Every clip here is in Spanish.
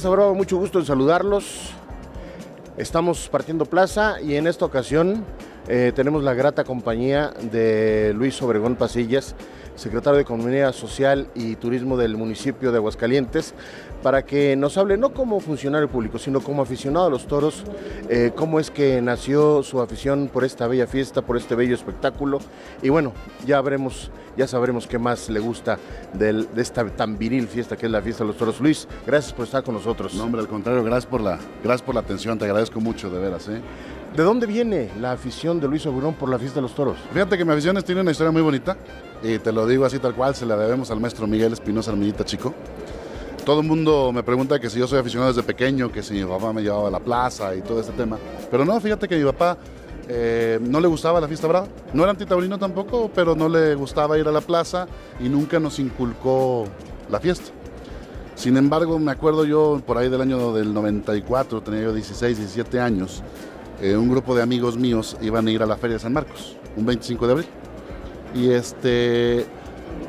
Fiesta Brava? Mucho gusto en saludarlos. Estamos partiendo plaza y en esta ocasión eh, tenemos la grata compañía de Luis Obregón Pasillas, secretario de Economía Social y Turismo del municipio de Aguascalientes, para que nos hable no como funcionario público, sino como aficionado a los toros, eh, cómo es que nació su afición por esta bella fiesta, por este bello espectáculo. Y bueno, ya veremos, ya sabremos qué más le gusta de esta tan viril fiesta que es la fiesta de los toros. Luis, gracias por estar con nosotros. No, hombre, al contrario, gracias por la, gracias por la atención, te agradezco mucho, de veras. ¿eh? ¿De dónde viene la afición de Luis Obregón por la fiesta de los toros? Fíjate que mi afición tiene una historia muy bonita, y te lo digo así tal cual, se la debemos al maestro Miguel Espinosa Armillita Chico. Todo el mundo me pregunta que si yo soy aficionado desde pequeño, que si mi papá me llevaba a la plaza y todo este tema. Pero no, fíjate que mi papá eh, no le gustaba la fiesta brava. No era antitaurino tampoco, pero no le gustaba ir a la plaza y nunca nos inculcó la fiesta. Sin embargo, me acuerdo yo por ahí del año del 94, tenía yo 16, 17 años, eh, un grupo de amigos míos iban a ir a la Feria de San Marcos, un 25 de abril. Y este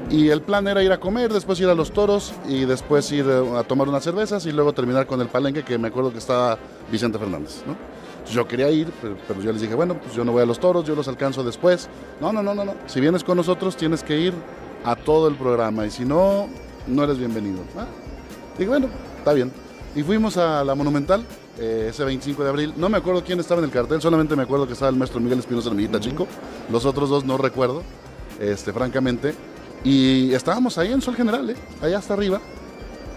y el plan era ir a comer, después ir a los toros y después ir eh, a tomar unas cervezas y luego terminar con el palenque que me acuerdo que estaba Vicente Fernández, Yo quería ir, pero, pero yo les dije, bueno, pues yo no voy a los toros, yo los alcanzo después. No, no, no, no, no. Si vienes con nosotros tienes que ir a todo el programa y si no, no eres bienvenido. Ah, Dije, bueno, está bien. Y fuimos a la Monumental eh, ese 25 de abril. No me acuerdo quién estaba en el cartel, solamente me acuerdo que estaba el maestro Miguel Espinosa Hermillita Chico. Los otros dos no recuerdo, este, francamente. Y estábamos ahí en Sol General, ¿eh? allá hasta arriba.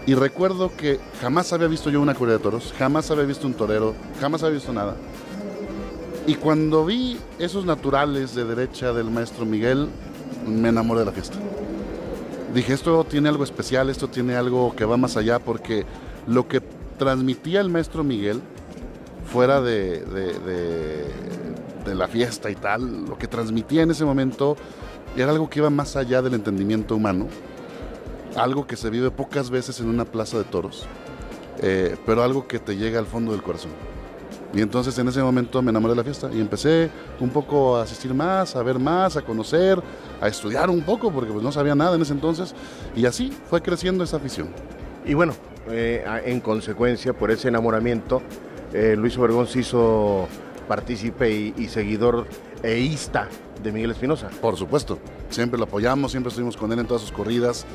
Y recuerdo que jamás había visto yo una corrida de toros, jamás había visto un torero, jamás había visto nada. Y cuando vi esos naturales de derecha del maestro Miguel, me enamoré de la fiesta. Dije, esto tiene algo especial, esto tiene algo que va más allá, porque lo que transmitía el maestro Miguel, fuera de, de- la fiesta y tal, lo que transmitía en ese momento era algo que iba más allá del entendimiento humano, algo que se vive pocas veces en una plaza de toros, eh, pero algo que te llega al fondo del corazón. Y entonces en ese momento me enamoré de la fiesta y empecé un poco a asistir más, a ver más, a conocer, a estudiar un poco, porque pues no sabía nada en ese entonces. Y así fue creciendo esa afición. Y bueno, eh, en consecuencia, por ese enamoramiento, eh, Luis Obregón se hizo partícipe y, y seguidor eísta de Miguel Espinosa. Por supuesto, siempre lo apoyamos, siempre estuvimos con él en todas sus corridas.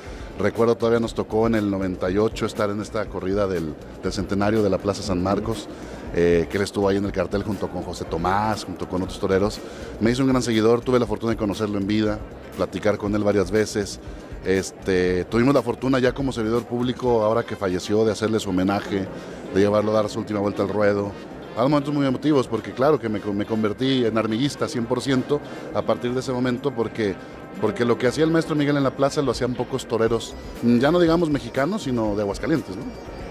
Recuerdo todavía nos tocó en el 98 estar en esta corrida del, del centenario de la Plaza San Marcos, eh, que él estuvo ahí en el cartel junto con José Tomás, junto con otros toreros. Me hizo un gran seguidor, tuve la fortuna de conocerlo en vida, platicar con él varias veces. Este, tuvimos la fortuna ya como servidor público, ahora que falleció, de hacerle su homenaje, de llevarlo a dar su última vuelta al ruedo. Hay momentos muy emotivos porque claro que me, me convertí en armiguista 100% a partir de ese momento porque, porque lo que hacía el maestro Miguel en la plaza lo hacían pocos toreros, ya no digamos mexicanos, sino de Aguascalientes. ¿no?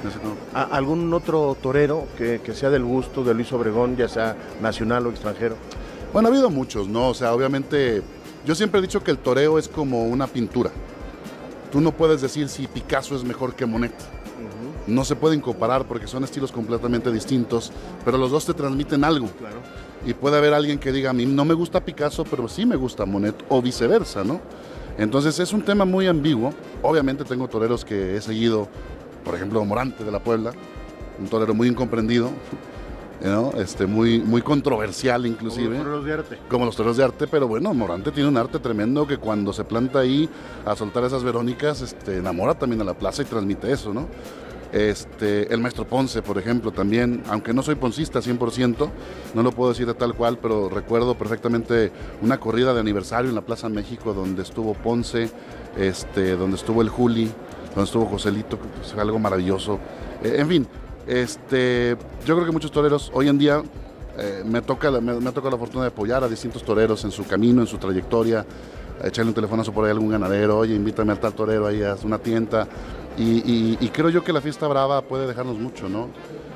Ese no. ¿A- ¿Algún otro torero que, que sea del gusto de Luis Obregón, ya sea nacional o extranjero? Bueno, ha habido muchos, ¿no? O sea, obviamente, yo siempre he dicho que el toreo es como una pintura. Tú no puedes decir si Picasso es mejor que Monet. No se pueden comparar porque son estilos completamente distintos, pero los dos te transmiten algo. Claro. Y puede haber alguien que diga, a mí no me gusta Picasso, pero sí me gusta Monet, o viceversa, ¿no? Entonces es un tema muy ambiguo. Obviamente tengo toreros que he seguido, por ejemplo, Morante de la Puebla, un torero muy incomprendido, ¿no? este, muy, muy controversial inclusive Como los toreros de arte. como los toreros de arte, pero bueno, Morante tiene un arte tremendo que cuando se planta ahí a soltar esas verónicas, este, enamora también a la plaza y transmite eso, ¿no? Este, el maestro Ponce, por ejemplo, también, aunque no soy poncista 100%, no lo puedo decir de tal cual, pero recuerdo perfectamente una corrida de aniversario en la Plaza México donde estuvo Ponce, este, donde estuvo el Juli, donde estuvo Joselito, que fue algo maravilloso. Eh, en fin, este, yo creo que muchos toreros hoy en día eh, me, toca, me, la fortuna de apoyar a distintos toreros en su camino, en su trayectoria, echarle un telefonazo por ahí a algún ganadero, oye, invítame al tal torero ahí a una tienda. Y, y- y creo yo que la fiesta brava puede dejarnos mucho, ¿no?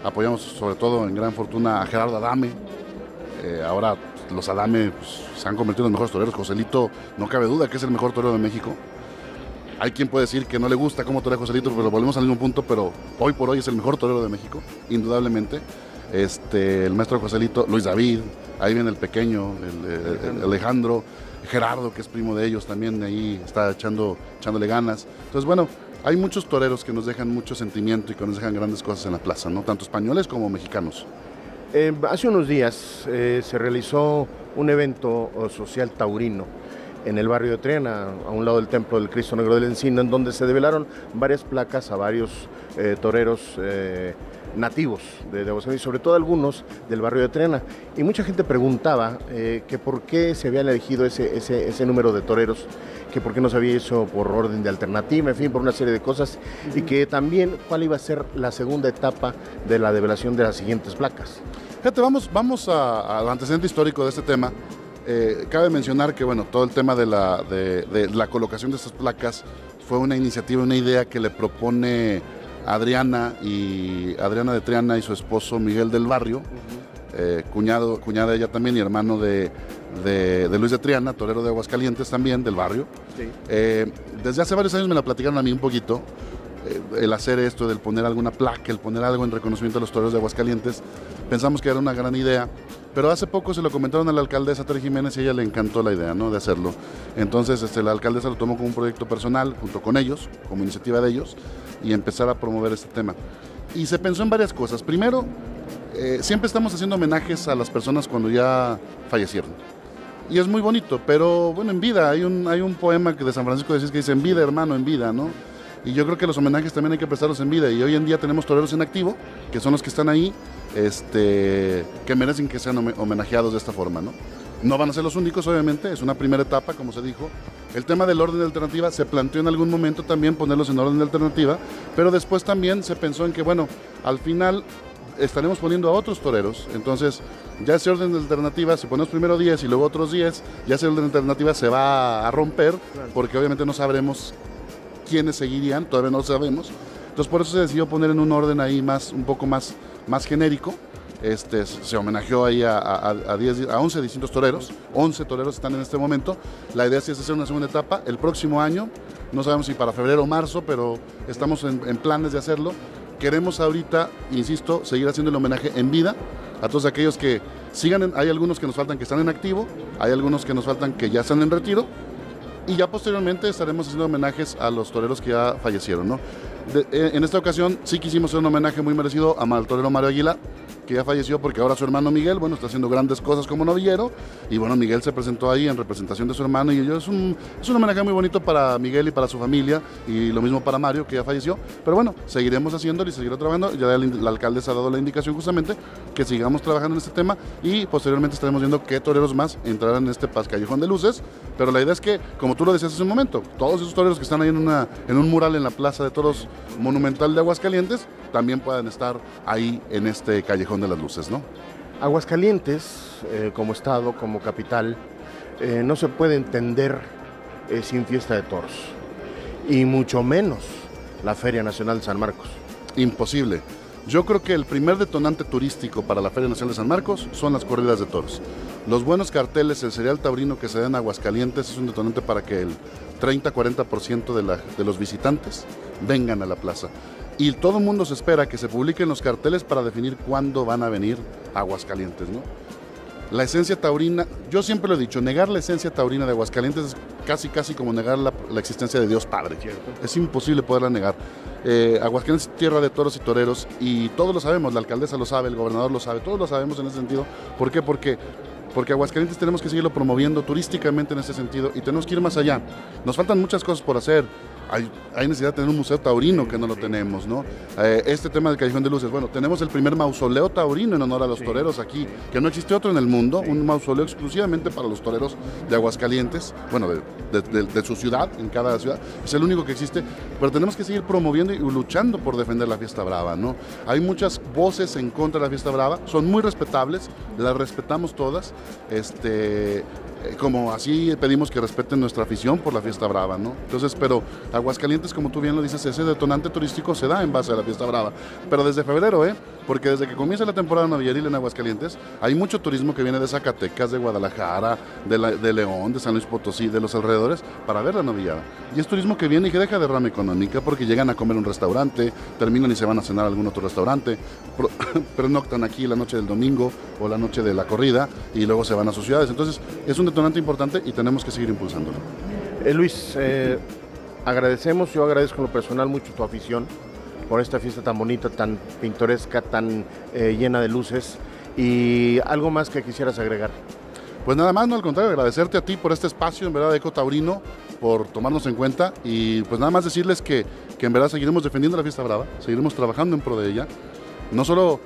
Apoyamos sobre todo en gran fortuna a Gerardo Adame. Eh, ahora los Adame pues, se han convertido en los mejores toreros. Joselito, no cabe duda que es el mejor torero de México. Hay quien puede decir que no le gusta cómo torea Joselito, pero volvemos al mismo punto, pero hoy por hoy es el mejor torero de México, indudablemente. Este, el maestro Joselito, Luis David, ahí viene el pequeño, el, Alejandro, Gerardo, que es primo de ellos, también ahí está echando, echándole ganas. Entonces, bueno, hay muchos toreros que nos dejan mucho sentimiento y que nos dejan grandes cosas en la plaza, ¿no? tanto españoles como mexicanos. Eh, hace unos días eh, se realizó un evento social taurino en el barrio de Triana, a un lado del Templo del Cristo Negro del Encino, en donde se develaron varias placas a varios eh, toreros nativos de, de y sobre todo algunos del barrio de Triana. Y mucha gente preguntaba que por qué se habían elegido ese, ese, ese número de toreros que por qué no se había hecho por orden de alternativa, en fin, por una serie de cosas, y que también cuál iba a ser la segunda etapa de la develación de las siguientes placas. Fíjate, vamos, vamos al antecedente histórico de este tema. Eh, cabe mencionar que bueno, todo el tema de la, de, la colocación de estas placas fue una iniciativa, una idea que le propone Adriana y Adriana de Triana y su esposo Miguel del Barrio, eh, cuñado, cuñada ella también y hermano de, de, Luis de Triana, torero de Aguascalientes también, del barrio. Eh, desde hace varios años me la platicaron a mí un poquito, eh, el hacer esto, del poner alguna placa, el poner algo en reconocimiento a los toreros de Aguascalientes. Pensamos que era una gran idea, pero hace poco se lo comentaron a la alcaldesa Tere Jiménez y a ella le encantó la idea ¿no? de hacerlo. Entonces este, la alcaldesa lo tomó como un proyecto personal, junto con ellos, como iniciativa de ellos, y empezar a promover este tema. Y se pensó en varias cosas. Primero, eh, siempre estamos haciendo homenajes a las personas cuando ya fallecieron y es muy bonito, pero bueno, en vida, hay un, hay un poema que de San Francisco de que dice, en vida hermano, en vida, ¿no? Y yo creo que los homenajes también hay que prestarlos en vida, y hoy en día tenemos toreros en activo, que son los que están ahí, este, que merecen que sean homenajeados de esta forma, ¿no? No van a ser los únicos, obviamente, es una primera etapa, como se dijo. El tema del orden de alternativa se planteó en algún momento también ponerlos en orden de alternativa, pero después también se pensó en que, bueno, al final estaremos poniendo a otros toreros. Entonces, ya ese orden de alternativa, si ponemos primero 10 y luego otros 10, ya ese orden de alternativa se va a romper, porque obviamente no sabremos quiénes seguirían, todavía no lo sabemos. Entonces, por eso se decidió poner en un orden ahí más, un poco más, más genérico. Este, se homenajeó ahí a, a, a, 11 distintos toreros, 11 toreros están en este momento. La idea es hacer una segunda etapa el próximo año, no sabemos si para febrero o marzo, pero estamos en, en planes de hacerlo queremos ahorita, insisto, seguir haciendo el homenaje en vida a todos aquellos que sigan, hay algunos que nos faltan que están en activo, hay algunos que nos faltan que ya están en retiro, y ya posteriormente estaremos haciendo homenajes a los toreros que ya fallecieron. ¿no? Eh, en esta ocasión sí quisimos hacer un homenaje muy merecido a torero Mario Aguila, que ya falleció porque ahora su hermano Miguel, bueno, está haciendo grandes cosas como novillero. Y bueno, Miguel se presentó ahí en representación de su hermano y ellos es un, es un homenaje muy bonito para Miguel y para su familia y lo mismo para Mario, que ya falleció, pero bueno, seguiremos haciéndolo y seguiremos trabajando, ya la alcaldesa ha dado la indicación justamente que sigamos trabajando en este tema y posteriormente estaremos viendo qué toreros más entrarán en este Paz Callejón de Luces, pero la idea es que, como tú lo decías hace un momento, todos esos toreros que están ahí en, una, en un mural en la Plaza de Toros Monumental de Aguascalientes, también puedan estar ahí en este Callejón de las Luces, ¿no? Aguascalientes, eh, como estado, como capital, eh, no se puede entender eh, sin fiesta de toros, y mucho menos la Feria Nacional de San Marcos. Imposible. Yo creo que el primer detonante turístico para la Feria Nacional de San Marcos son las corridas de toros. Los buenos carteles, el cereal taurino que se da en Aguascalientes es un detonante para que el 30-40% de, los visitantes vengan a la plaza y todo el mundo se espera que se publiquen los carteles para definir cuándo van a venir Aguascalientes, ¿no? La esencia taurina, yo siempre lo he dicho, negar la esencia taurina de Aguascalientes es casi casi como negar la, existencia de Dios Padre. Es imposible poderla negar. Eh, Aguascalientes es tierra de toros y toreros y todos lo sabemos, la alcaldesa lo sabe, el gobernador lo sabe, todos lo sabemos en ese sentido. ¿Por qué? Porque porque Aguascalientes tenemos que seguirlo promoviendo turísticamente en ese sentido y tenemos que ir más allá. Nos faltan muchas cosas por hacer hay, necesidad de tener un museo taurino que no lo tenemos, ¿no? Eh, este tema del Callejón de Luces, bueno, tenemos el primer mausoleo taurino en honor a los toreros aquí, que no existe otro en el mundo, un mausoleo exclusivamente para los toreros de Aguascalientes, bueno, de, su ciudad, en cada ciudad, es el único que existe, pero tenemos que seguir promoviendo y luchando por defender la fiesta brava, ¿no? Hay muchas voces en contra de la fiesta brava, son muy respetables, las respetamos todas, este, eh, como así pedimos que respeten nuestra afición por la fiesta brava, ¿no? Entonces, pero Aguascalientes, como tú bien lo dices, ese detonante turístico se da en base a la fiesta brava, pero desde febrero, ¿eh? Porque desde que comienza la temporada navilleril en Aguascalientes, hay mucho turismo que viene de Zacatecas, de Guadalajara, de, León, de San Luis Potosí, de los alrededores, para ver la novillada. Y es turismo que viene y que deja derrama económica porque llegan a comer un restaurante, terminan y se van a cenar a algún otro restaurante, pernoctan aquí la noche del domingo o la noche de la corrida y luego se van a sus ciudades. Entonces, es un detonante importante y tenemos que seguir impulsándolo. Eh, Luis, eh, agradecemos, yo agradezco en lo personal mucho tu afición por esta fiesta tan bonita, tan pintoresca, tan eh, llena de luces. Y algo más que quisieras agregar. Pues nada más, no al contrario, agradecerte a ti por este espacio, en verdad, de Eco Taurino, por tomarnos en cuenta y pues nada más decirles que, que en verdad seguiremos defendiendo la fiesta brava, seguiremos trabajando en pro de ella. No solo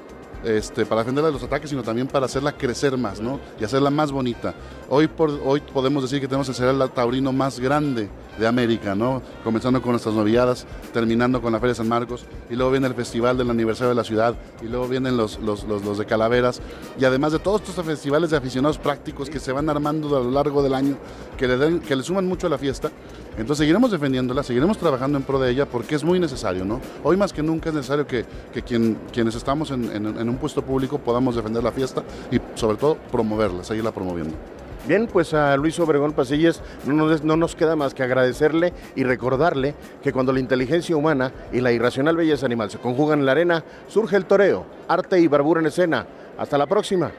este, para defenderla de los ataques, sino también para hacerla crecer más, ¿no? Y hacerla más bonita. Hoy, por, hoy podemos decir que tenemos el cereal taurino más grande de América, ¿no? Comenzando con nuestras novilladas, terminando con la Feria de San Marcos, y luego viene el Festival del Aniversario de la Ciudad, y luego vienen los, los, los, de Calaveras, y además de todos estos festivales de aficionados prácticos que se van armando a lo largo del año, que le, den, que le suman mucho a la fiesta. Entonces seguiremos defendiéndola, seguiremos trabajando en pro de ella, porque es muy necesario, ¿no? Hoy más que nunca es necesario que, que quien, quienes estamos en, un puesto público podamos defender la fiesta y sobre todo promoverla, seguirla promoviendo. Bien, pues a Luis Obregón Pasillas no nos, no nos, queda más que agradecerle y recordarle que cuando la inteligencia humana y la irracional belleza animal se conjugan en la arena, surge el toreo, arte y bravura en escena. Hasta la próxima.